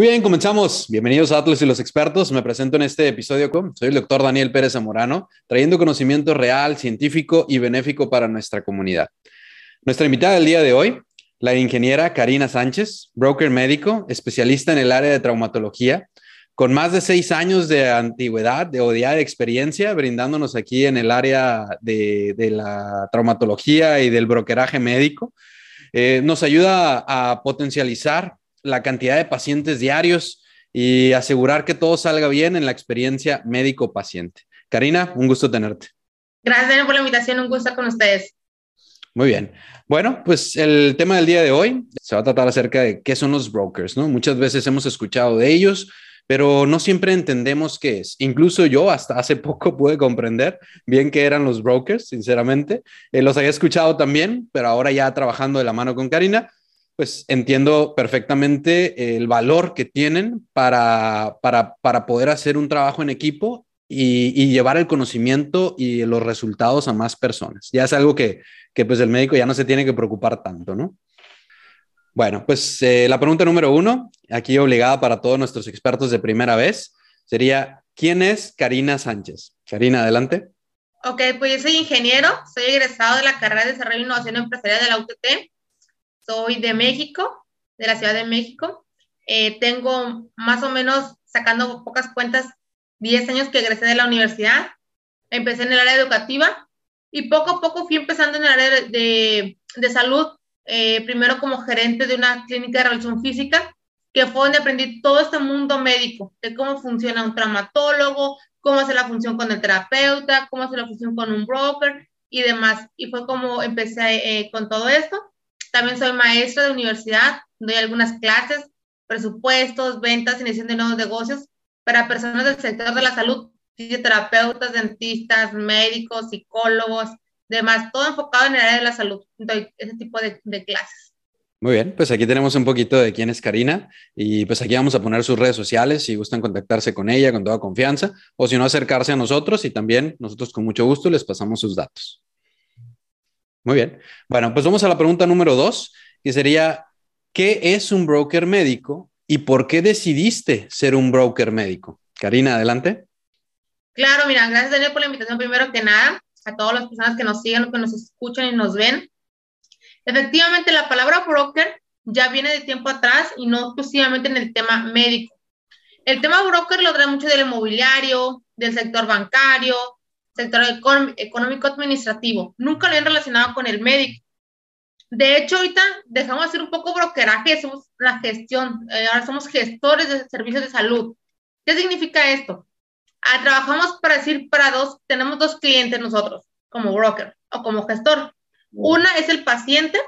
Muy bien, comenzamos. Bienvenidos a Atlas y los expertos. Me presento en este episodio con, soy el doctor Daniel Pérez Zamorano, trayendo conocimiento real, científico y benéfico para nuestra comunidad. Nuestra invitada del día de hoy, la ingeniera Karina Sánchez, broker médico, especialista en el área de traumatología, con más de seis años de antigüedad de, o de experiencia, brindándonos aquí en el área de, la traumatología y del brokeraje médico. Eh, nos ayuda a potencializar la cantidad de pacientes diarios y asegurar que todo salga bien en la experiencia médico-paciente. Karina, un gusto tenerte. Gracias por la invitación, un gusto con ustedes. Muy bien. Bueno, pues el tema del día de hoy se va a tratar acerca de qué son los brokers, ¿no? Muchas veces hemos escuchado de ellos, pero no siempre entendemos qué es. Incluso yo hasta hace poco pude comprender bien qué eran los brokers, sinceramente. Eh, los había escuchado también, pero ahora ya trabajando de la mano con Karina, pues entiendo perfectamente el valor que tienen para, para, poder hacer un trabajo en equipo y, llevar el conocimiento y los resultados a más personas. Ya es algo que, que pues el médico ya no se tiene que preocupar tanto, ¿no? Bueno, pues eh, la pregunta número uno, aquí obligada para todos nuestros expertos de primera vez, sería, ¿quién es Karina Sánchez? Karina, adelante. Ok, pues yo soy ingeniero, soy egresado de la carrera de Desarrollo e Innovación Empresarial de la UTT soy de México, de la Ciudad de México. Eh, tengo más o menos, sacando pocas cuentas, 10 años que egresé de la universidad. Empecé en el área educativa y poco a poco fui empezando en el área de, de, salud, eh, primero como gerente de una clínica de revisión física, que fue donde aprendí todo este mundo médico, de cómo funciona un traumatólogo, cómo hace la función con el terapeuta, cómo hace la función con un broker y demás. Y fue como empecé eh, con todo esto. También soy maestra de universidad, doy algunas clases, presupuestos, ventas, iniciación de nuevos negocios para personas del sector de la salud, fisioterapeutas, dentistas, médicos, psicólogos, demás, todo enfocado en el área de la salud. Doy ese tipo de clases. Muy bien, pues aquí tenemos un poquito de quién es Karina y pues aquí vamos a poner sus redes sociales si gustan contactarse con ella con toda confianza o si no acercarse a nosotros y también nosotros con mucho gusto les pasamos sus datos. Muy bien. Bueno, pues vamos a la pregunta número dos, que sería, ¿qué es un broker médico y por qué decidiste ser un broker médico? Karina, adelante. Claro, mira, gracias Daniel por la invitación primero que nada, a todas las personas que nos siguen, que nos escuchan y nos ven. Efectivamente, la palabra broker ya viene de tiempo atrás y no exclusivamente en el tema médico. El tema broker lo trae mucho del inmobiliario, del sector bancario, sector económico administrativo. Nunca lo han relacionado con el médico. De hecho, ahorita dejamos de hacer un poco brokeraje, somos la gestión, eh, ahora somos gestores de servicios de salud. ¿Qué significa esto? Ah, trabajamos para decir para dos, tenemos dos clientes nosotros, como broker o como gestor. Una es el paciente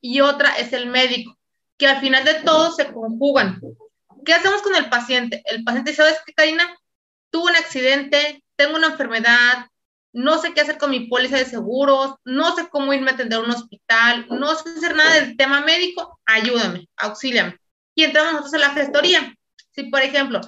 y otra es el médico, que al final de todo se conjugan. ¿Qué hacemos con el paciente? El paciente, ¿sabes qué, Karina? Tuvo un accidente, tengo una enfermedad, no sé qué hacer con mi póliza de seguros, no sé cómo irme a atender a un hospital, no sé hacer nada del tema médico, ayúdame, auxíliame. Y entramos nosotros en la gestoría. Si, por ejemplo,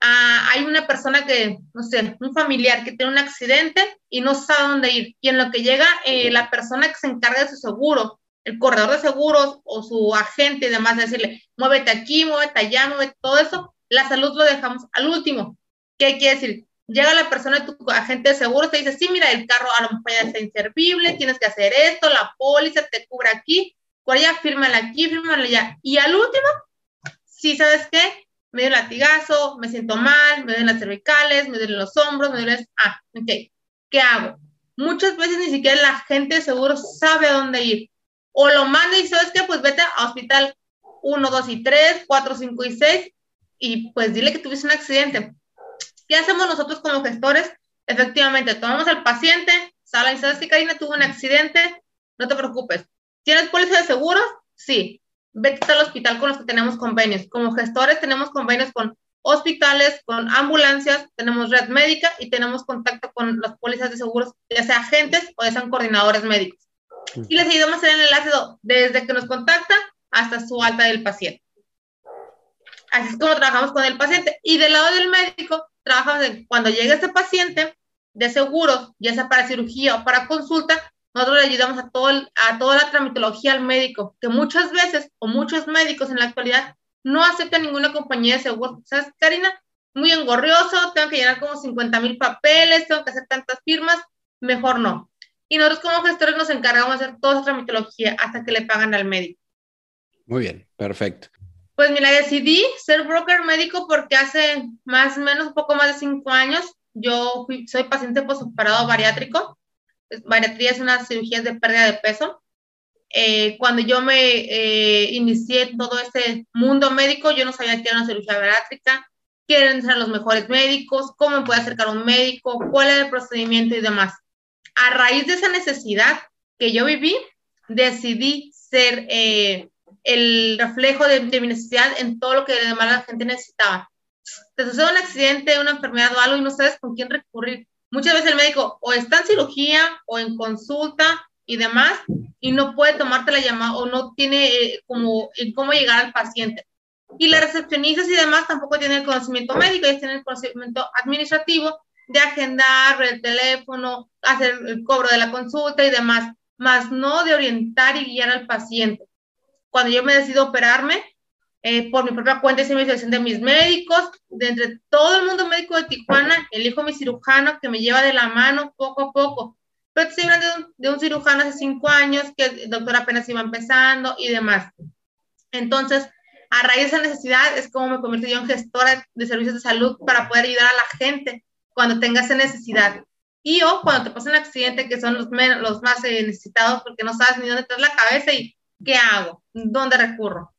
ah, hay una persona que, no sé, un familiar que tiene un accidente y no sabe dónde ir, y en lo que llega eh, la persona que se encarga de su seguro, el corredor de seguros o su agente y demás, decirle, muévete aquí, muévete allá, muévete todo eso, la salud lo dejamos al último. ¿Qué quiere decir? Llega la persona de tu agente de seguro, te dice, sí, mira, el carro a lo mejor ya está inservible, tienes que hacer esto, la póliza te cubre aquí, por allá, fírmala aquí, fírmala allá. Y al último, sí, ¿sabes qué? Me dio latigazo, me siento mal, me duelen las cervicales, me duelen los hombros, me duelen... Ah, ok, ¿qué hago? Muchas veces ni siquiera la gente de seguro sabe a dónde ir. O lo manda y ¿sabes qué? Pues vete a hospital 1, 2 y 3, 4, 5 y 6 y pues dile que tuviste un accidente ¿Qué hacemos nosotros como gestores? Efectivamente, tomamos al paciente, sala y sabes que Karina tuvo un accidente, no te preocupes. ¿Tienes póliza de seguros? Sí. Vete al hospital con los que tenemos convenios. Como gestores tenemos convenios con hospitales, con ambulancias, tenemos red médica y tenemos contacto con las pólizas de seguros, ya sea agentes o ya sean coordinadores médicos. Y les ayudamos hacer el enlace desde que nos contacta hasta su alta del paciente. Así es como trabajamos con el paciente. Y del lado del médico, trabajamos cuando llega este paciente de seguros, ya sea para cirugía o para consulta, nosotros le ayudamos a, todo a toda la tramitología al médico, que muchas veces o muchos médicos en la actualidad no acepta ninguna compañía de seguros. ¿Sabes, Karina? Muy engorrioso, tengo que llenar como 50 mil papeles, tengo que hacer tantas firmas, mejor no. Y nosotros como gestores nos encargamos de hacer toda esa tramitología hasta que le pagan al médico. Muy bien, perfecto. Pues mira, decidí ser broker médico porque hace más o menos un poco más de cinco años yo soy paciente postoperado bariátrico. Bariatría es una cirugía de pérdida de peso. Eh, cuando yo me eh, inicié todo este mundo médico, yo no sabía que era una cirugía bariátrica, quieren ser los mejores médicos, cómo me puede acercar un médico, cuál es el procedimiento y demás. A raíz de esa necesidad que yo viví, decidí ser eh, el reflejo de, mi necesidad en todo lo que demás la gente necesitaba. Te sucede un accidente, una enfermedad o algo y no sabes con quién recurrir. Muchas veces el médico o está en cirugía o en consulta y demás y no puede tomarte la llamada o no tiene eh, como cómo llegar al paciente. Y las recepcionistas y demás tampoco tienen el conocimiento médico, ellos tienen el conocimiento administrativo de agendar el teléfono, hacer el cobro de la consulta y demás, más no de orientar y guiar al paciente cuando yo me decido operarme, eh, por mi propia cuenta y investigación de mis médicos, de entre todo el mundo médico de Tijuana, elijo mi cirujano que me lleva de la mano poco a poco. Pero estoy hablando de un, de un cirujano hace cinco años que el doctor apenas iba empezando y demás. Entonces, a raíz de esa necesidad es como me convertí yo en gestora de servicios de salud para poder ayudar a la gente cuando tenga esa necesidad. Y o cuando te pasa un accidente, que son los, los más eh, necesitados porque no sabes ni dónde traes la cabeza y ¿qué hago? ¿Dónde recurro?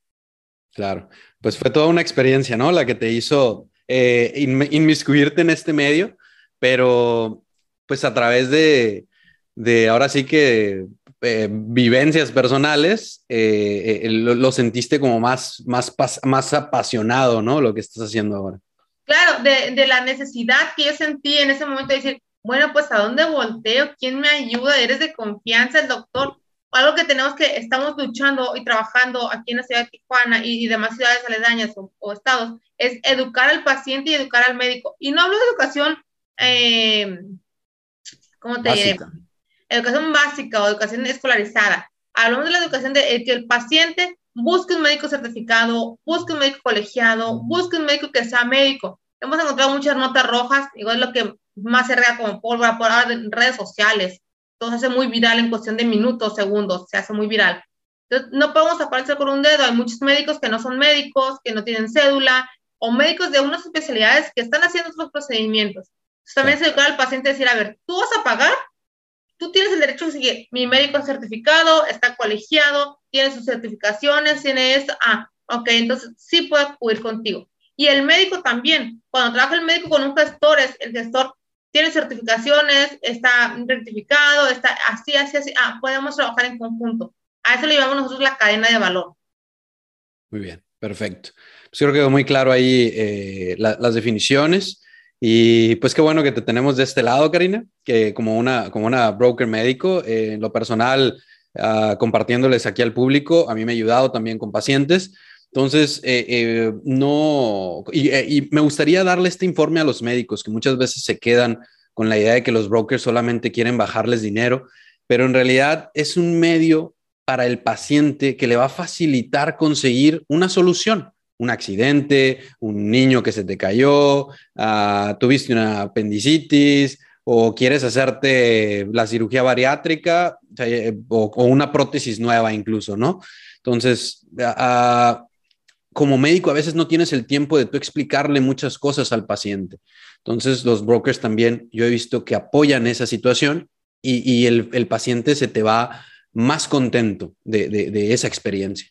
Claro, pues fue toda una experiencia, ¿no? La que te hizo eh, inmiscuirte en este medio, pero pues a través de, de ahora sí que eh, vivencias personales, eh, lo, sentiste como más, más, más apasionado, ¿no? Lo que estás haciendo ahora. Claro, de, de, la necesidad que yo sentí en ese momento de decir, bueno, pues a dónde volteo, quién me ayuda, eres de confianza, el doctor, algo que tenemos que, estamos luchando y trabajando aquí en la ciudad de Tijuana y, demás ciudades aledañas o, estados, es educar al paciente y educar al médico. Y no hablo de educación, eh, ¿cómo te diré? Educación básica o educación escolarizada. Hablamos de la educación de eh, que el paciente busque un médico certificado, busque un médico colegiado, busque un médico que sea médico. Hemos encontrado muchas notas rojas, igual lo que más se rega como pólvora por en redes sociales, todo se hace muy viral en cuestión de minutos, segundos, se hace muy viral. Entonces, no podemos aparecer con un dedo. Hay muchos médicos que no son médicos, que no tienen cédula, o médicos de unas especialidades que están haciendo otros procedimientos. Entonces, también es educar al paciente decir, a ver, tú vas a pagar, tú tienes el derecho de seguir. Mi médico es certificado, está colegiado, tiene sus certificaciones, tiene esto. Ah, ok, entonces sí puedo acudir contigo. Y el médico también. Cuando trabaja el médico con un gestor, el gestor tiene certificaciones, está rectificado, está así, así, así. Ah, podemos trabajar en conjunto. A eso le llamamos nosotros la cadena de valor. Muy bien, perfecto. Pues creo que quedó muy claro ahí eh, las definiciones. Y pues qué bueno que te tenemos de este lado, Karina, que como una, como una broker médico, eh, en lo personal, ah, compartiéndoles aquí al público, a mí me ha ayudado también con pacientes. Entonces, eh, eh, no, eh, y, me gustaría darle este informe a los médicos que muchas veces se quedan con la idea de que los brokers solamente quieren bajarles dinero, pero en realidad es un medio para el paciente que le va a facilitar conseguir una solución. Un accidente, un niño que se te cayó, ah, tuviste una apendicitis o quieres hacerte la cirugía bariátrica o, una prótesis nueva incluso, ¿no? Entonces, uh, como médico a veces no tienes el tiempo de tú explicarle muchas cosas al paciente. Entonces los brokers también, yo he visto que apoyan esa situación y, el, paciente se te va más contento de, esa experiencia.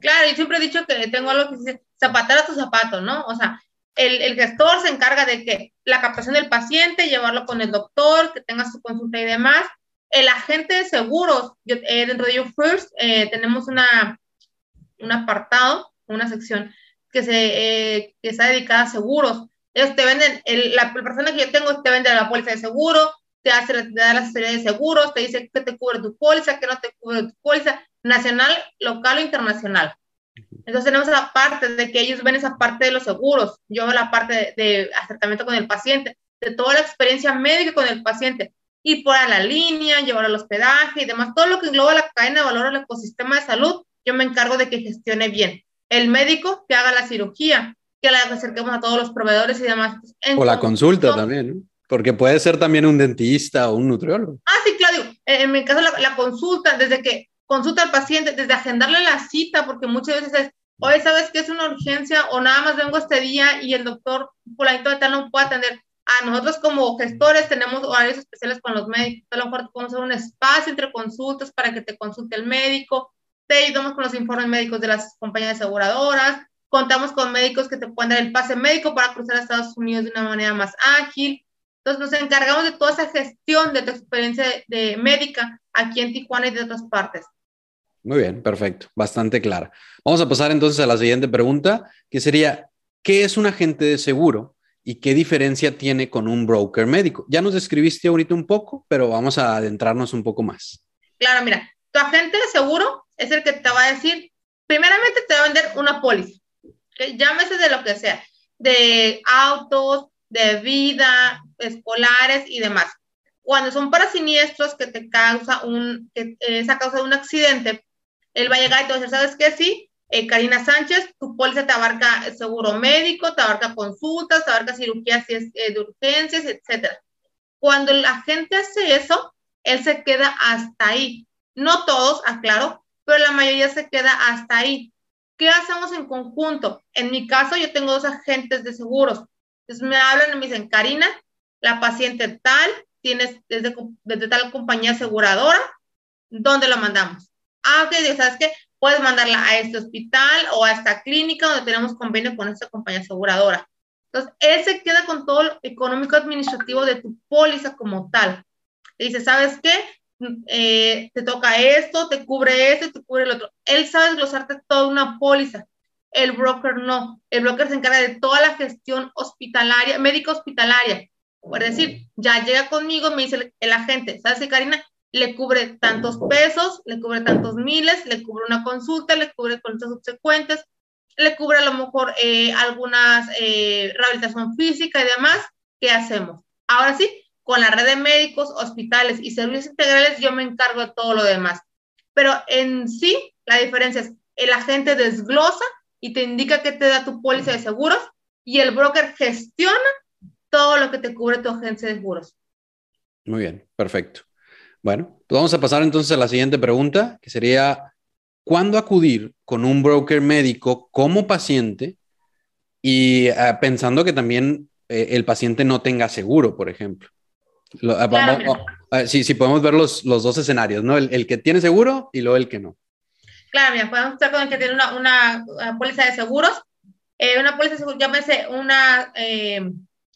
Claro, y siempre he dicho que tengo algo que dice, zapatar a tu zapato, ¿no? O sea, el, gestor se encarga de que la captación del paciente, llevarlo con el doctor, que tenga su consulta y demás. El agente de seguros, eh, dentro de YouFirst eh, tenemos una, un apartado una sección que, se, eh, que está dedicada a seguros. Ellos te venden, la, persona que yo tengo te vende la póliza de seguro, te, hace, te da la asesoría de seguros, te dice qué te cubre tu póliza, qué no te cubre tu póliza, nacional, local o internacional. Entonces tenemos la parte de que ellos ven esa parte de los seguros, yo veo la parte de, acercamiento con el paciente, de toda la experiencia médica con el paciente, y por a la línea, llevar al hospedaje y demás, todo lo que engloba la cadena de valor al ecosistema de salud, yo me encargo de que gestione bien el médico que haga la cirugía, que la acerquemos a todos los proveedores y demás. o la consulta también, porque puede ser también un dentista o un nutriólogo. Ah, sí, claro, en mi caso la, la consulta, desde que consulta al paciente, desde agendarle la cita, porque muchas veces es, oye, ¿sabes que es una urgencia? O nada más vengo este día y el doctor por la de tal no puede atender. A nosotros como gestores tenemos horarios especiales con los médicos, a lo mejor podemos hacer un espacio entre consultas para que te consulte el médico, te ayudamos con los informes médicos de las compañías aseguradoras, contamos con médicos que te pueden dar el pase médico para cruzar a Estados Unidos de una manera más ágil. Entonces nos encargamos de toda esa gestión de tu experiencia de médica aquí en Tijuana y de otras partes. Muy bien, perfecto, bastante clara. Vamos a pasar entonces a la siguiente pregunta, que sería, ¿qué es un agente de seguro y qué diferencia tiene con un broker médico? Ya nos describiste ahorita un poco, pero vamos a adentrarnos un poco más. Claro, mira, tu agente de seguro es el que te va a decir, primeramente te va a vender una póliza, ¿okay? llámese de lo que sea, de autos, de vida, escolares y demás. Cuando son para siniestros que te causa un, que es a causa de un accidente, él va a llegar y te va a decir, ¿sabes qué? Sí, eh, Karina Sánchez, tu póliza te abarca seguro médico, te abarca consultas, te abarca cirugías eh, de urgencias, etc. Cuando la gente hace eso, él se queda hasta ahí. No todos, aclaro, pero la mayoría se queda hasta ahí. ¿Qué hacemos en conjunto? En mi caso, yo tengo dos agentes de seguros. Entonces me hablan y me dicen, Karina, la paciente tal, tienes desde, desde tal compañía aseguradora, ¿dónde lo mandamos? ah, ok, ¿sabes qué? Puedes mandarla a este hospital o a esta clínica donde tenemos convenio con esta compañía aseguradora. Entonces, él se queda con todo lo económico administrativo de tu póliza como tal. Le dice, ¿sabes qué? Eh, te toca esto, te cubre esto, te cubre el otro. Él sabe desglosarte toda una póliza. El broker no. El broker se encarga de toda la gestión hospitalaria, médico hospitalaria. Por decir, ya llega conmigo, me dice el, el agente, ¿sabes qué, Karina? le cubre tantos pesos, le cubre tantos miles, le cubre una consulta, le cubre consultas subsecuentes, le cubre a lo mejor eh, algunas eh, rehabilitación física y demás. ¿Qué hacemos? Ahora sí, con la red de médicos, hospitales y servicios integrales, yo me encargo de todo lo demás. Pero en sí, la diferencia es, el agente desglosa y te indica que te da tu póliza de seguros y el broker gestiona todo lo que te cubre tu agencia de seguros. Muy bien, perfecto. Bueno, pues vamos a pasar entonces a la siguiente pregunta, que sería, ¿cuándo acudir con un broker médico como paciente y eh, pensando que también eh, el paciente no tenga seguro, por ejemplo? Sí, sí, podemos ver los, los dos escenarios, ¿no? El, que tiene seguro y luego el que no. Claro, mira, podemos estar con el que tiene una, una, póliza de seguros. Eh, una póliza de seguros, llámese una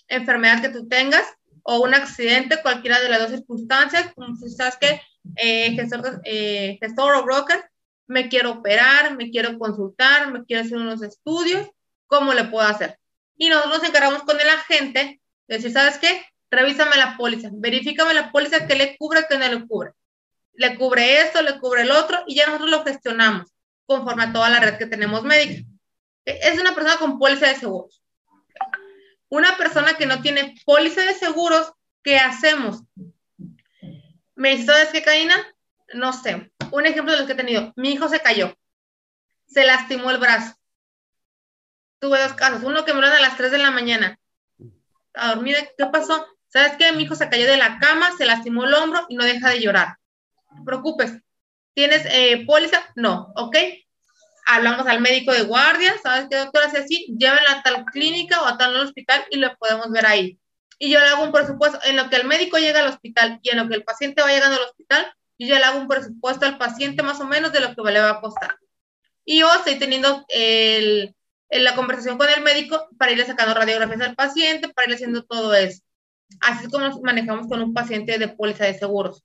enfermedad que tú tengas, o un accidente, cualquiera de las dos circunstancias, como si sabes que eh, gestor, eh, gestor o broker, me quiero operar, me quiero consultar, me quiero hacer unos estudios, ¿cómo le puedo hacer? Y nosotros nos encargamos con el agente de decir, ¿sabes qué? Revísame la póliza, verifícame la póliza que le cubre, que no le cubre. Le cubre esto, le cubre el otro, y ya nosotros lo gestionamos conforme a toda la red que tenemos médica. Es una persona con póliza de seguros una persona que no tiene póliza de seguros, ¿qué hacemos? Me dice, ¿sabes qué, Karina? No sé. Un ejemplo de los que he tenido. Mi hijo se cayó. Se lastimó el brazo. Tuve dos casos. Uno que me a las 3 de la mañana. A dormir, ¿qué pasó? ¿Sabes qué? Mi hijo se cayó de la cama, se lastimó el hombro y no deja de llorar. No te preocupes. ¿Tienes eh, póliza? No, ¿ok? hablamos al médico de guardia, ¿sabes qué doctor hace así? Llévenla a tal clínica o a tal hospital y lo podemos ver ahí. Y yo le hago un presupuesto, en lo que el médico llega al hospital y en lo que el paciente va llegando al hospital, yo le hago un presupuesto al paciente más o menos de lo que le va a costar. Y yo estoy teniendo la conversación con el médico para irle sacando radiografías al paciente, para irle haciendo todo eso. Así es como nos manejamos con un paciente de póliza de seguros.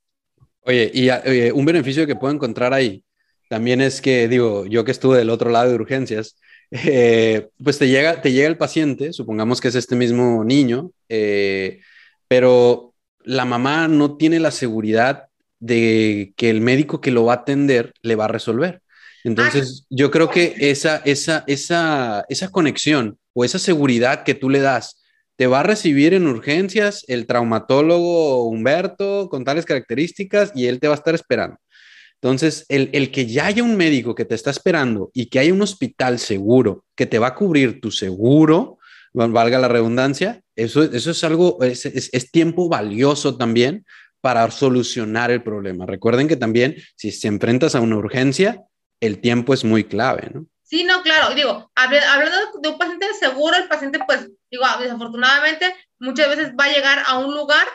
Oye, y un beneficio que puedo encontrar ahí también es que, digo, yo que estuve del otro lado de urgencias, eh, pues te llega, te llega el paciente, supongamos que es este mismo niño, eh, pero la mamá no tiene la seguridad de que el médico que lo va a atender le va a resolver. Entonces, yo creo que esa, esa, esa, esa conexión o esa seguridad que tú le das, te va a recibir en urgencias el traumatólogo Humberto con tales características y él te va a estar esperando. Entonces, el, el, que ya haya un médico que te está esperando y que haya un hospital seguro que te va a cubrir tu seguro, valga la redundancia, eso, eso es algo, es, es, es tiempo valioso también para solucionar el problema. Recuerden que también si se enfrentas a una urgencia, el tiempo es muy clave, ¿no? Sí, no, claro. Digo, hablando de un paciente seguro, el paciente, pues, digo, desafortunadamente, muchas veces va a llegar a un lugar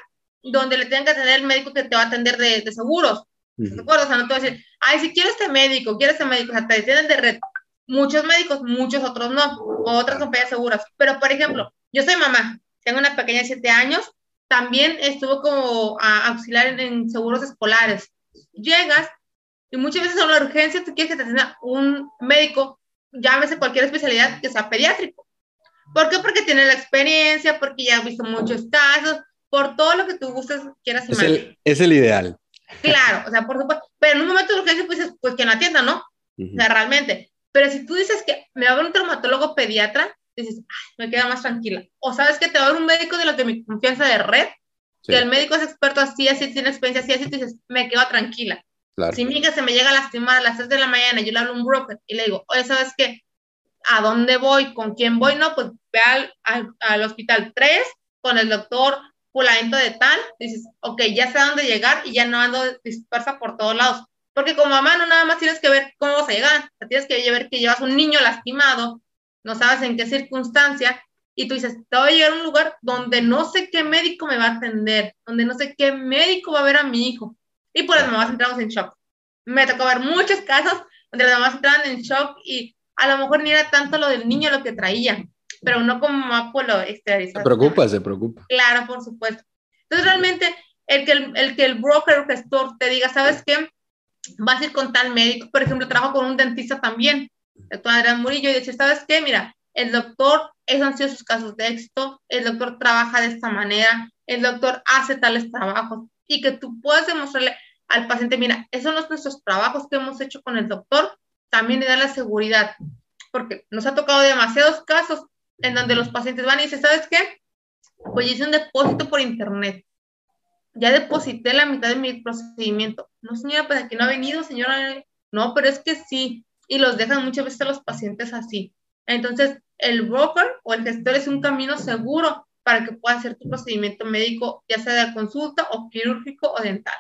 donde le tengan que atender el médico que te va a atender de, de seguros. ¿De acuerdo? O sea, no te voy a decir, ay, si quiero este médico, quiero este médico, o sea, te atienden de red. Muchos médicos, muchos otros no, o otras compañías seguras. Pero, por ejemplo, yo soy mamá, tengo una pequeña de 7 años, también estuvo como a auxiliar en, en, seguros escolares. Llegas y muchas veces en la urgencia tú quieres que te atienda un médico, llámese cualquier especialidad que sea pediátrico. ¿Por qué? Porque tiene la experiencia, porque ya ha visto muchos casos, por todo lo que tú gustes, quieras es el, es el ideal. Claro, o sea, por supuesto, pero en un momento de urgencia, pues, pues que no atienda, ¿no? Uh -huh. O sea, realmente. Pero si tú dices que me va a ver un traumatólogo pediatra, dices, Ay, me queda más tranquila. O sabes que te va a ver un médico de los de mi confianza de red, sí. que el médico es experto así, así, tiene experiencia así, así, tú dices, me quedo tranquila. Claro. Si mi hija se me llega a lastimar a las 3 de la mañana, yo le hablo a un broker y le digo, oye, ¿sabes qué? ¿A dónde voy? ¿Con quién voy? No, pues ve al, al, al hospital 3 con el doctor fulanito de tal, dices, ok, ya sé a dónde llegar y ya no ando dispersa por todos lados. Porque como mamá no nada más tienes que ver cómo vas a llegar, o sea, tienes que ver que llevas un niño lastimado, no sabes en qué circunstancia, y tú dices, te voy a llegar a un lugar donde no sé qué médico me va a atender, donde no sé qué médico va a ver a mi hijo. Y por las mamás entramos en shock. Me tocó ver muchos casos donde las mamás entraban en shock y a lo mejor ni era tanto lo del niño lo que traía, pero uno como mamá pues lo exterioriza. Se preocupa, se preocupa. Claro, por supuesto. Entonces realmente el que el, el, que el broker o gestor te diga, ¿sabes qué? Vas a ir con tal médico, por ejemplo, trabajo con un dentista también, doctor Adrián Murillo, y dice, ¿sabes qué? Mira, el doctor, esos han sido sus casos de éxito, el doctor trabaja de esta manera, el doctor hace tales trabajos, y que tú puedas demostrarle al paciente, mira, esos son nuestros trabajos que hemos hecho con el doctor, también le da la seguridad, porque nos ha tocado demasiados casos en donde los pacientes van y dicen, ¿sabes qué? Pues hice un depósito por internet. Ya deposité la mitad de mi procedimiento. No, señora, pues aquí no ha venido, señora. No, pero es que sí. Y los dejan muchas veces a los pacientes así. Entonces, el broker o el gestor es un camino seguro para que puedas hacer tu procedimiento médico, ya sea de consulta o quirúrgico o dental.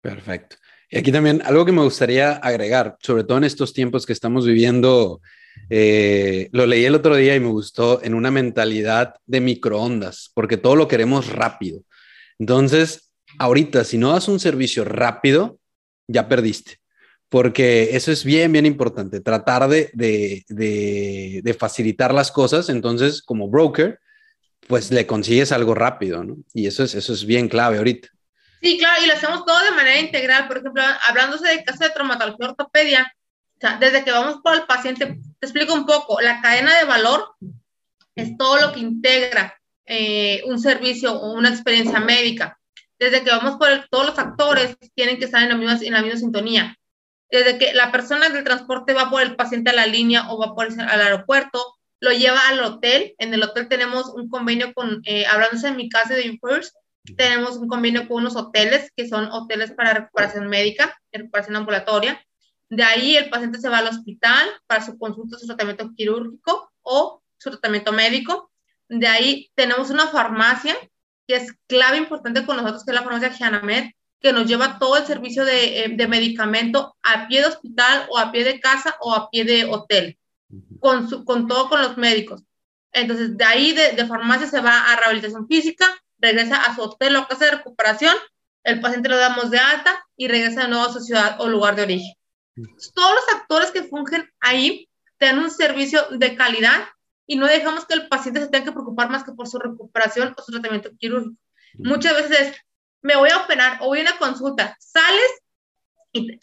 Perfecto. Y aquí también algo que me gustaría agregar, sobre todo en estos tiempos que estamos viviendo eh, lo leí el otro día y me gustó en una mentalidad de microondas, porque todo lo queremos rápido. Entonces, ahorita, si no das un servicio rápido, ya perdiste, porque eso es bien, bien importante, tratar de, de, de, de facilitar las cosas. Entonces, como broker, pues le consigues algo rápido, ¿no? Y eso es, eso es bien clave ahorita. Sí, claro, y lo hacemos todo de manera integral. Por ejemplo, hablándose de caso de traumatología ortopedia, o sea, desde que vamos por el paciente, te explico un poco, la cadena de valor es todo lo que integra eh, un servicio o una experiencia médica. Desde que vamos por el, todos los actores tienen que estar en la, misma, en la misma sintonía. Desde que la persona del transporte va por el paciente a la línea o va por el, al aeropuerto, lo lleva al hotel. En el hotel tenemos un convenio con, eh, hablándose en mi caso de UFirst, tenemos un convenio con unos hoteles que son hoteles para recuperación médica, recuperación ambulatoria de ahí el paciente se va al hospital para su consulta, su tratamiento quirúrgico o su tratamiento médico. De ahí tenemos una farmacia que es clave importante con nosotros, que es la farmacia Gianamed, que nos lleva todo el servicio de, eh, de, medicamento a pie de hospital o a pie de casa o a pie de hotel, con, su, con todo con los médicos. Entonces, de ahí de, de, farmacia se va a rehabilitación física, regresa a su hotel o casa de recuperación, el paciente lo damos de alta y regresa de nuevo a su ciudad o lugar de origen. Todos los actores que fungen ahí dan un servicio de calidad y no dejamos que el paciente se tenga que preocupar más que por su recuperación o su tratamiento quirúrgico. Muchas veces es, me voy a operar o voy a una consulta, sales y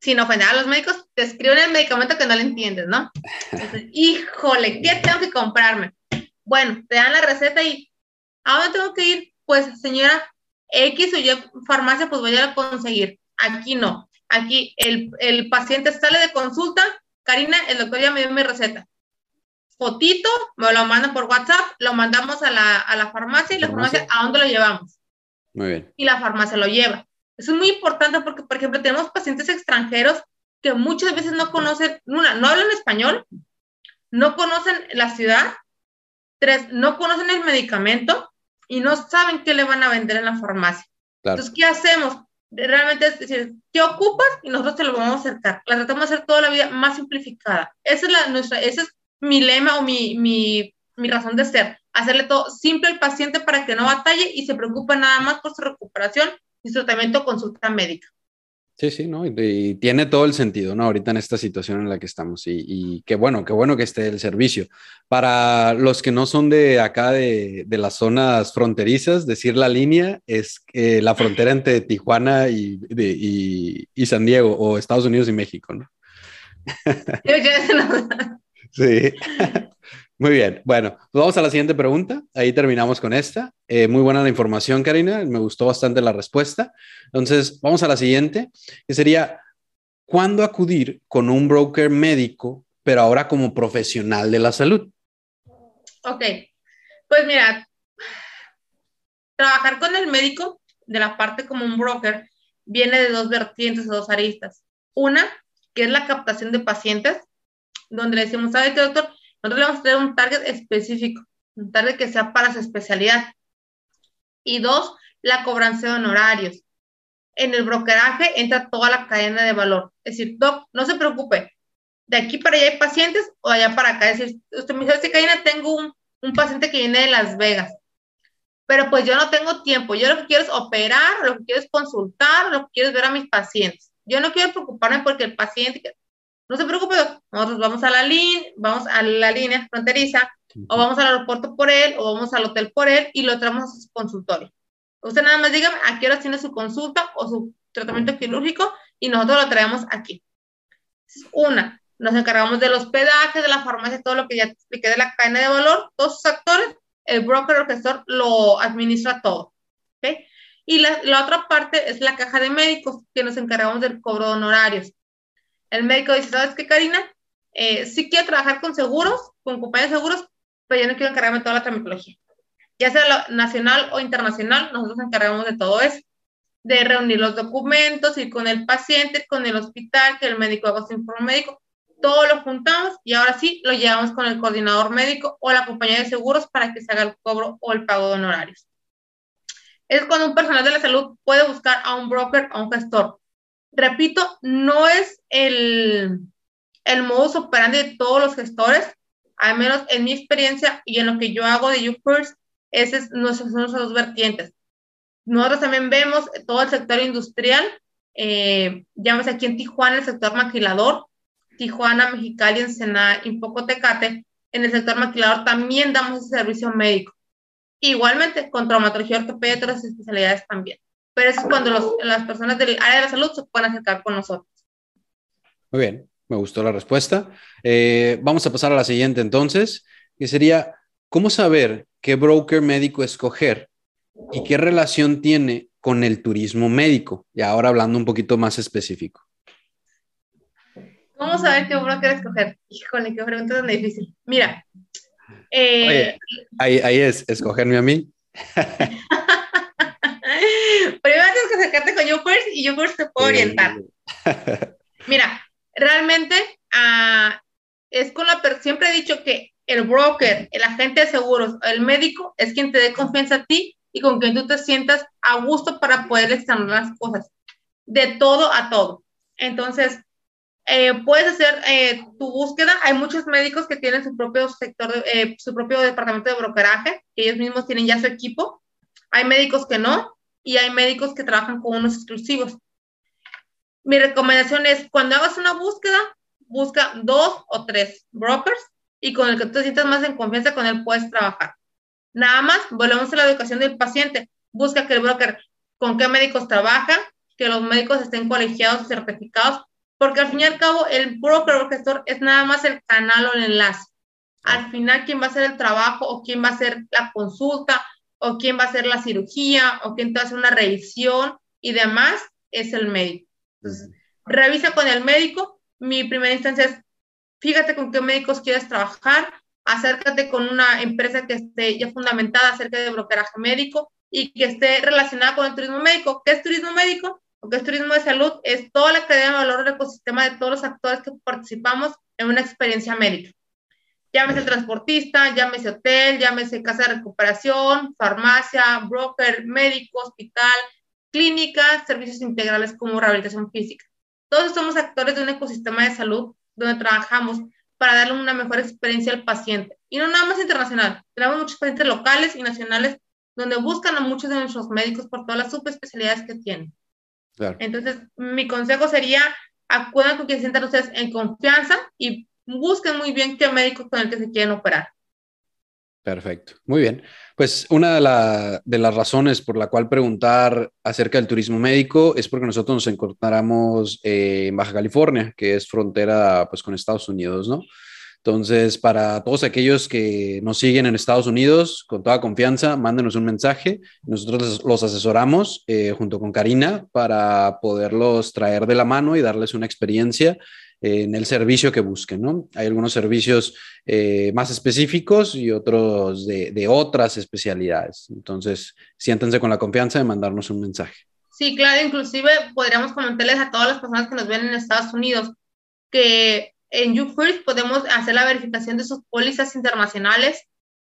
sin ofender a los médicos, te escriben el medicamento que no le entiendes, ¿no? Entonces, híjole, ¿qué tengo que comprarme? Bueno, te dan la receta y ¿a dónde tengo que ir? Pues señora X o Y farmacia, pues voy a conseguir. Aquí no. Aquí el, el, paciente sale de consulta, Karina, el doctor ya me dio mi receta. Fotito, me lo mandan por WhatsApp, lo mandamos a la, a la farmacia y la farmacia, ¿a dónde lo llevamos? Muy bien. Y la farmacia lo lleva. Eso es muy importante porque, por ejemplo, tenemos pacientes extranjeros que muchas veces no conocen, una, no hablan español, no conocen la ciudad, tres, no conocen el medicamento y no saben qué le van a vender en la farmacia. Entonces, ¿qué hacemos? Realmente es decir, ¿qué ocupas? Y nosotros te lo vamos a acercar. La tratamos de hacer toda la vida más simplificada. Esa es, la, nuestra, ese es mi lema o mi, mi, mi razón de ser. Hacerle todo simple al paciente para que no batalle y se preocupe nada más por su recuperación su tratamiento consulta médica. Sí, sí, ¿no? Y, tiene todo el sentido, ¿no? Ahorita en esta situación en la que estamos. Y, y, qué bueno, qué bueno que esté el servicio. Para los que no son de acá, de, de las zonas fronterizas, decir la línea es eh, la frontera entre Tijuana y, de, y, San Diego, o Estados Unidos y México, ¿no? sí. Muy bien, bueno, pues vamos a la siguiente pregunta. Ahí terminamos con esta. Eh, muy buena la información, Karina. Me gustó bastante la respuesta. Entonces, vamos a la siguiente, que sería, ¿cuándo acudir con un broker médico, pero ahora como profesional de la salud? Ok, pues mira, trabajar con el médico de la parte como un broker viene de dos vertientes o dos aristas. Una, que es la captación de pacientes, donde le decimos, ¿sabe qué, doctor? Nosotros vamos a tener un target específico, un target que sea para su especialidad. Y dos, la cobranza de honorarios. En el brokeraje entra toda la cadena de valor. Es decir, doc, no se preocupe, de aquí para allá hay pacientes o allá para acá. Es decir, usted me dice, cadena tengo un, un paciente que viene de Las Vegas, pero pues yo no tengo tiempo. Yo lo que quiero es operar, lo que quiero es consultar, lo que quiero es ver a mis pacientes. Yo no quiero preocuparme porque el paciente, no se preocupe, nosotros vamos a la línea, vamos a la línea fronteriza, o vamos al aeropuerto por él, o vamos al hotel por él y lo traemos a su consultorio. Usted nada más dígame a qué hora tiene su consulta o su tratamiento quirúrgico y nosotros lo traemos aquí. Una, nos encargamos del hospedaje, de la farmacia, todo lo que ya expliqué de la cadena de valor, todos sus actores, el broker o gestor lo administra todo. ¿okay? Y la, la, otra parte es la caja de médicos, que nos encargamos del cobro de honorarios. El médico dice, ¿sabes qué, Karina? Eh, sí quiero trabajar con seguros, con compañías de seguros, pero yo no quiero encargarme de toda la tramitología. Ya sea nacional o internacional, nosotros nos encargamos de todo eso, de reunir los documentos, ir con el paciente, con el hospital, que el médico haga su informe médico, todo lo juntamos y ahora sí lo llevamos con el coordinador médico o la compañía de seguros para que se haga el cobro o el pago de honorarios. Es cuando un personal de la salud puede buscar a un broker o un gestor repito, no es el, el modus operandi de todos los gestores, al menos en mi experiencia y en lo que yo hago de YouFirst, esas son nuestras dos vertientes. Nosotros también vemos todo el sector industrial, eh, aquí en Tijuana el sector maquilador, Tijuana, Mexicali, Ensenada y poco Tecate, en el sector maquilador también damos ese servicio médico. Igualmente, con traumatología ortopedia y otras especialidades también pero es cuando las personas del área de la salud se pueden acercar con nosotros. Muy bien, me gustó la respuesta. Eh, vamos a pasar a la siguiente entonces, que sería, ¿cómo saber qué broker médico escoger y qué relación tiene con el turismo médico? Y ahora hablando un poquito más específico. ¿Cómo saber qué broker escoger? Híjole, qué pregunta tan difícil. Mira. Eh, ahí, ahí es, escogerme a mí. Primero tienes que acercarte con YouFirst y YouFirst te puede orientar. Mira, realmente uh, es con la siempre he dicho que el broker, el agente de seguros, el médico es quien te dé confianza a ti y con quien tú te sientas a gusto para poder extender las cosas, de todo a todo. Entonces, eh, puedes hacer eh, tu búsqueda. Hay muchos médicos que tienen su propio sector, eh, su propio departamento de brokeraje, que ellos mismos tienen ya su equipo. Hay médicos que no y hay médicos que trabajan con unos exclusivos. Mi recomendación es, cuando hagas una búsqueda, busca dos o tres brokers y con el que tú te sientas más en confianza con él puedes trabajar. Nada más, volvemos a la educación del paciente. Busca que el broker con qué médicos trabaja, que los médicos estén colegiados y certificados, porque al fin y al cabo el broker o gestor es nada más el canal o el enlace. Al final, quién va a hacer el trabajo o quién va a hacer la consulta o quién va a hacer la cirugía, o quién te hace una revisión y demás, es el médico. Entonces, revisa con el médico. Mi primera instancia es, fíjate con qué médicos quieres trabajar, acércate con una empresa que esté ya fundamentada acerca de brokeraje médico y que esté relacionada con el turismo médico. ¿Qué es turismo médico? Lo que es turismo de salud es toda la cadena de valor del ecosistema de todos los actores que participamos en una experiencia médica. Llámese transportista, llámese hotel, llámese casa de recuperación, farmacia, broker, médico, hospital, clínica, servicios integrales como rehabilitación física. Todos somos actores de un ecosistema de salud donde trabajamos para darle una mejor experiencia al paciente. Y no nada más internacional, tenemos muchos pacientes locales y nacionales donde buscan a muchos de nuestros médicos por todas las subespecialidades que tienen. Entonces, mi consejo sería, acudan con quien se sientan ustedes en confianza y busquen muy bien qué médico con el que se quieren operar. Perfecto, muy bien. Pues una de, las razones por la cual preguntar acerca del turismo médico es porque nosotros nos encontramos eh, en Baja California, que es frontera pues con Estados Unidos, ¿no? Entonces, para todos aquellos que nos siguen en Estados Unidos, con toda confianza, mándenos un mensaje. Nosotros los asesoramos eh, junto con Karina para poderlos traer de la mano y darles una experiencia en el servicio que busquen, ¿no? Hay algunos servicios eh, más específicos y otros de, de, otras especialidades. Entonces, siéntense con la confianza de mandarnos un mensaje. Sí, claro, inclusive podríamos comentarles a todas las personas que nos ven en Estados Unidos que en YouFirst podemos hacer la verificación de sus pólizas internacionales.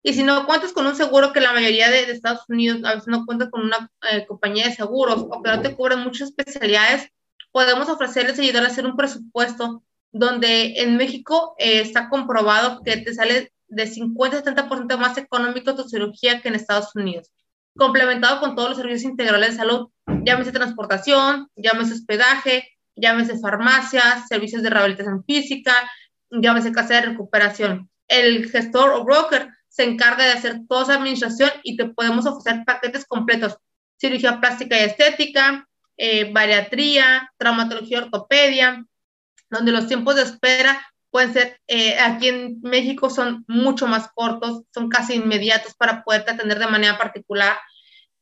Y si no cuentas con un seguro que la mayoría de, Estados Unidos a veces no cuenta con una eh, compañía de seguros o que no te cubren muchas especialidades, podemos ofrecerles ayudar a hacer un presupuesto donde en México eh, está comprobado que te sale de 50 a 70% más económico tu cirugía que en Estados Unidos, complementado con todos los servicios integrales de salud, llámese transportación, llámese hospedaje, llámese farmacia, servicios de rehabilitación física, llámese casa de recuperación. El gestor o broker se encarga de hacer toda esa administración y te podemos ofrecer paquetes completos, cirugía plástica y estética, eh, bariatría, traumatología ortopedia, donde los tiempos de espera pueden ser, eh, aquí en México son mucho más cortos, son casi inmediatos para poderte atender de manera particular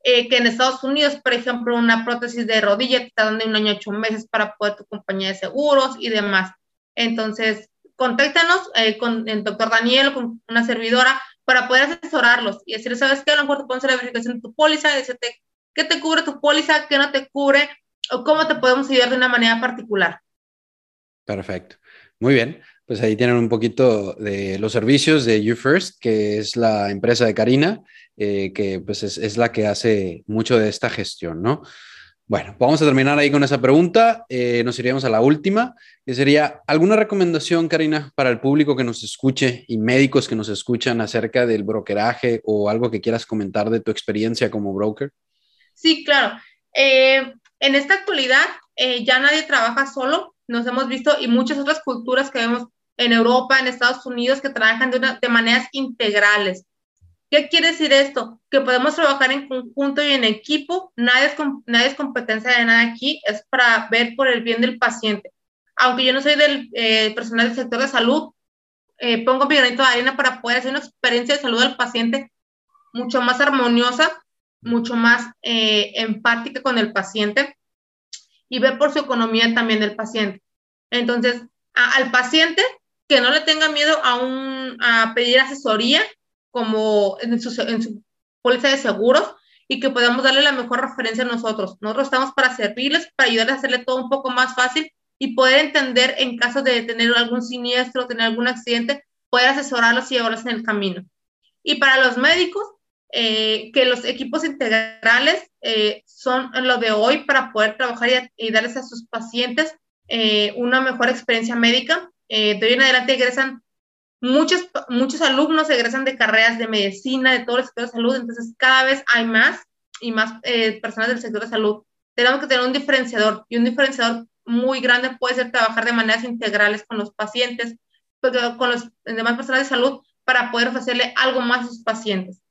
eh, que en Estados Unidos, por ejemplo, una prótesis de rodilla te está dando un año ocho meses para poder tu compañía de seguros y demás. Entonces, contáctanos eh, con el doctor Daniel o con una servidora para poder asesorarlos y decirles, ¿sabes qué? A lo mejor te pueden hacer la verificación de tu póliza, decirte qué te cubre tu póliza, qué no te cubre o cómo te podemos ayudar de una manera particular. Perfecto. Muy bien, pues ahí tienen un poquito de los servicios de YouFirst, que es la empresa de Karina. Eh, que pues es, la que hace mucho de esta gestión, ¿no? Bueno, vamos a terminar ahí con esa pregunta. Eh, nos iríamos a la última, que sería, ¿alguna recomendación, Karina, para el público que nos escuche y médicos que nos escuchan acerca del brokeraje o algo que quieras comentar de tu experiencia como broker? Sí, claro. Eh, en esta actualidad ya nadie trabaja solo, nos hemos visto y muchas otras culturas que vemos en Europa, en Estados Unidos, que trabajan de, de maneras integrales. ¿Qué quiere decir esto? Que podemos trabajar en conjunto y en equipo. Nadie es, nadie es competencia de nada aquí, es para ver por el bien del paciente. Aunque yo no soy del eh, personal del sector de salud, eh, pongo mi granito de arena para poder hacer una experiencia de salud al paciente mucho más armoniosa, mucho más eh, empática con el paciente y ver por su economía también del paciente. Entonces, al paciente que no le tenga miedo a, un, a pedir asesoría, como en su, en su póliza de seguros y que podamos darle la mejor referencia a nosotros. Nosotros estamos para servirles, para ayudarles a hacerle todo un poco más fácil y poder entender en caso de tener algún siniestro, tener algún accidente, poder asesorarlos y llevarlos en el camino. Y para los médicos, eh, que los equipos integrales eh, son lo de hoy para poder trabajar y, darles a sus pacientes eh, una mejor experiencia médica. de hoy en adelante egresan Muchos, muchos alumnos egresan de carreras de medicina, de todo el sector de salud, entonces cada vez hay más y más eh, personas del sector de salud. Tenemos que tener un diferenciador y un diferenciador muy grande puede ser trabajar de maneras integrales con los pacientes, con los demás personas de salud para poder ofrecerle algo más a sus pacientes.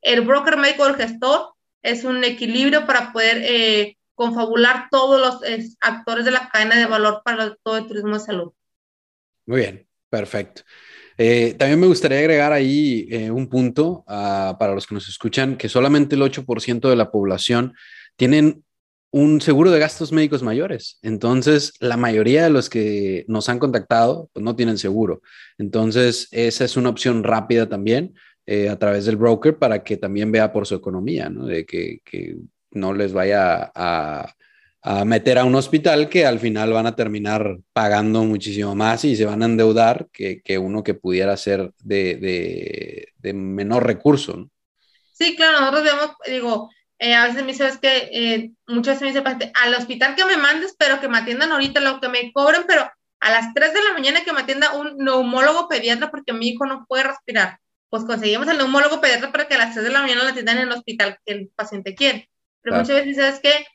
El broker médico el gestor es un equilibrio para poder eh, confabular todos los actores de la cadena de valor para todo el turismo de salud. Muy bien, perfecto. Eh, también me gustaría agregar ahí eh, un punto ah, para los que nos escuchan, que solamente el 8% de la población tienen un seguro de gastos médicos mayores. Entonces, la mayoría de los que nos han contactado pues, no tienen seguro. Entonces, esa es una opción rápida también eh, a través del broker para que también vea por su economía, ¿no? De que, que no les vaya a, a meter a un hospital que al final van a terminar pagando muchísimo más y se van a endeudar que, que uno que pudiera ser de, de, de menor recurso. ¿no? Sí, claro, nosotros vemos, digo, eh, a veces me dice, es que eh, muchas veces me dice, paciente, al hospital que me mandes, pero que me atiendan ahorita, lo que me cobren, pero a las 3 de la mañana que me atienda un neumólogo pediatra porque mi hijo no puede respirar. Pues conseguimos el neumólogo pediatra para que a las 3 de la mañana la atiendan en el hospital que el paciente quiere. Pero muchas veces dices que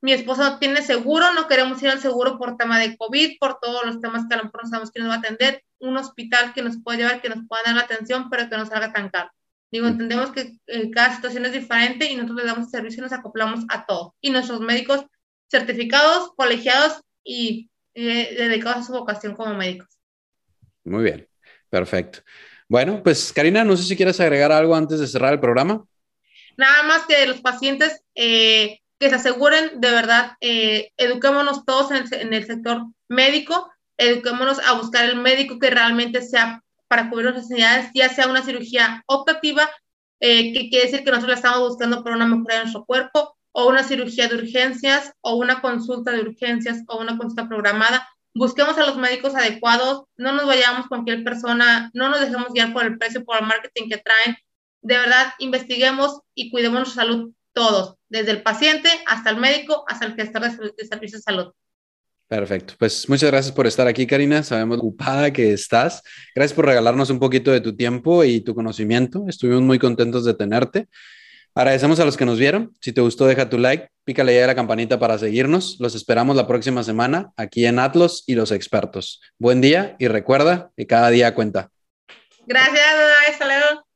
mi esposo no tiene seguro, no queremos ir al seguro por tema de COVID, por todos los temas que a lo mejor no sabemos quién nos va a atender, un hospital que nos pueda llevar, que nos pueda dar la atención, pero que no salga tan caro. Digo, entendemos que eh, cada situación es diferente y nosotros le damos servicio y nos acoplamos a todo. Y nuestros médicos certificados, colegiados y eh, dedicados a su vocación como médicos. Muy bien, perfecto. Bueno, pues Karina, no sé si quieres agregar algo antes de cerrar el programa. Nada más que los pacientes eh, que se aseguren de verdad, eh, eduquémonos todos en el, en el, sector médico, eduquémonos a buscar el médico que realmente sea para cubrir las necesidades, ya sea una cirugía optativa, eh, que quiere decir que nosotros la estamos buscando por una mejora de nuestro cuerpo, o una cirugía de urgencias, o una consulta de urgencias, o una consulta programada. Busquemos a los médicos adecuados, no nos vayamos cualquier persona, no nos dejemos guiar por el precio, por el marketing que traen. De verdad, investiguemos y cuidemos nuestra salud todos, desde el paciente hasta el médico, hasta el gestor de, servicios de salud. Perfecto. Pues muchas gracias por estar aquí, Karina. Sabemos ocupada que estás. Gracias por regalarnos un poquito de tu tiempo y tu conocimiento. Estuvimos muy contentos de tenerte. Agradecemos a los que nos vieron. Si te gustó, deja tu like, pícale ya la campanita para seguirnos. Los esperamos la próxima semana aquí en Atlos y los expertos. Buen día y recuerda que cada día cuenta. Gracias, hasta luego.